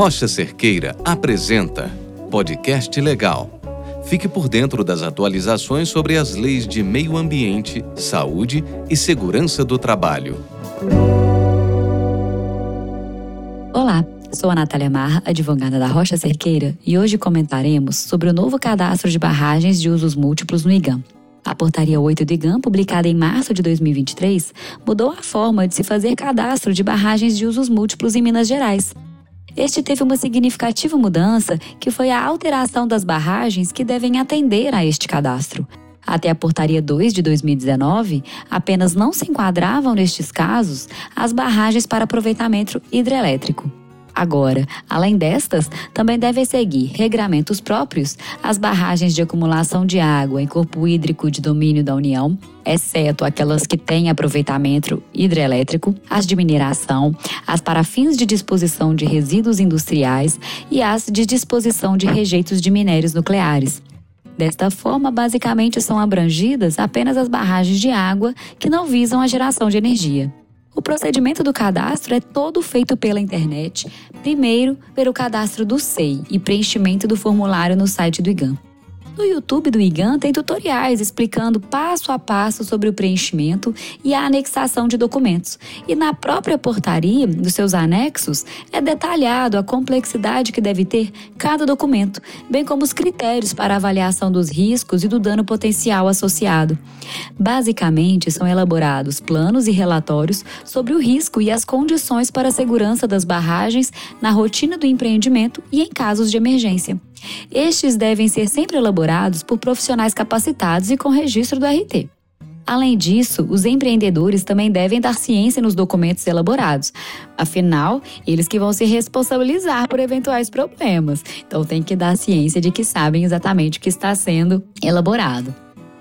Rocha Cerqueira apresenta Podcast Legal. Fique por dentro das atualizações sobre as leis de meio ambiente, saúde e segurança do trabalho. Olá, sou a Natália Marra, advogada da Rocha Cerqueira, e hoje comentaremos sobre o novo cadastro de barragens de usos múltiplos no IGAM. A Portaria 8 do IGAM, publicada em março de 2023, mudou a forma de se fazer cadastro de barragens de usos múltiplos em Minas Gerais. Este teve uma significativa mudança, que foi a alteração das barragens que devem atender a este cadastro. Até a Portaria 2 de 2019, apenas não se enquadravam nestes casos as barragens para aproveitamento hidrelétrico. Agora, além destas, também devem seguir regramentos próprios as barragens de acumulação de água em corpo hídrico de domínio da União, exceto aquelas que têm aproveitamento hidrelétrico, as de mineração, as para fins de disposição de resíduos industriais e as de disposição de rejeitos de minérios nucleares. Desta forma, basicamente são abrangidas apenas as barragens de água que não visam a geração de energia. O procedimento do cadastro é todo feito pela internet, primeiro pelo cadastro do SEI e preenchimento do formulário no site do IGAM. No YouTube do IGAN tem tutoriais explicando passo a passo sobre o preenchimento e a anexação de documentos. E na própria portaria, dos seus anexos, é detalhado a complexidade que deve ter cada documento, bem como os critérios para avaliação dos riscos e do dano potencial associado. Basicamente, são elaborados planos e relatórios sobre o risco e as condições para a segurança das barragens na rotina do empreendimento e em casos de emergência. Estes devem ser sempre elaborados por profissionais capacitados e com registro do RT. Além disso, os empreendedores também devem dar ciência nos documentos elaborados. Afinal, eles que vão se responsabilizar por eventuais problemas. Então tem que dar ciência de que sabem exatamente o que está sendo elaborado.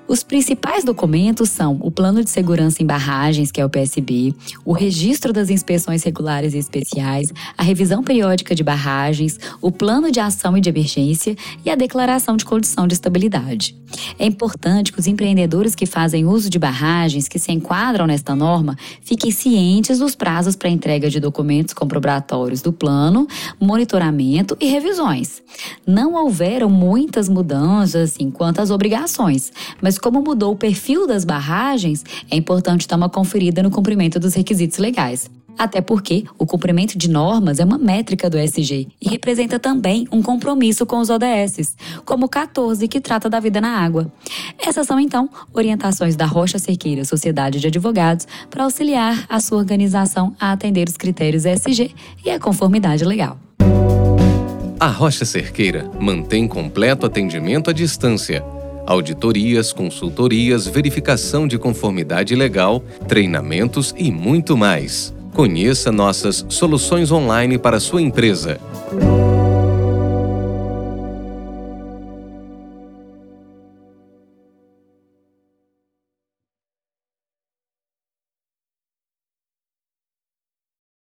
Os principais documentos são o Plano de Segurança em Barragens, que é o PSB, o Registro das Inspeções Regulares e Especiais, a Revisão Periódica de Barragens, o Plano de Ação e de Emergência e a Declaração de Condição de Estabilidade. É importante que os empreendedores que fazem uso de barragens que se enquadram nesta norma fiquem cientes dos prazos para entrega de documentos comprobatórios do plano, monitoramento e revisões. Não houveram muitas mudanças assim, quanto às obrigações, mas como mudou o perfil das barragens, é importante dar uma conferida no cumprimento dos requisitos legais. Até porque o cumprimento de normas é uma métrica do SG e representa também um compromisso com os ODS, como o 14, que trata da vida na água. Essas são, então, orientações da Rocha Cerqueira Sociedade de Advogados para auxiliar a sua organização a atender os critérios SG e a conformidade legal. A Rocha Cerqueira mantém completo atendimento à distância auditorias, consultorias, verificação de conformidade legal, treinamentos e muito mais. Conheça nossas soluções online para sua empresa.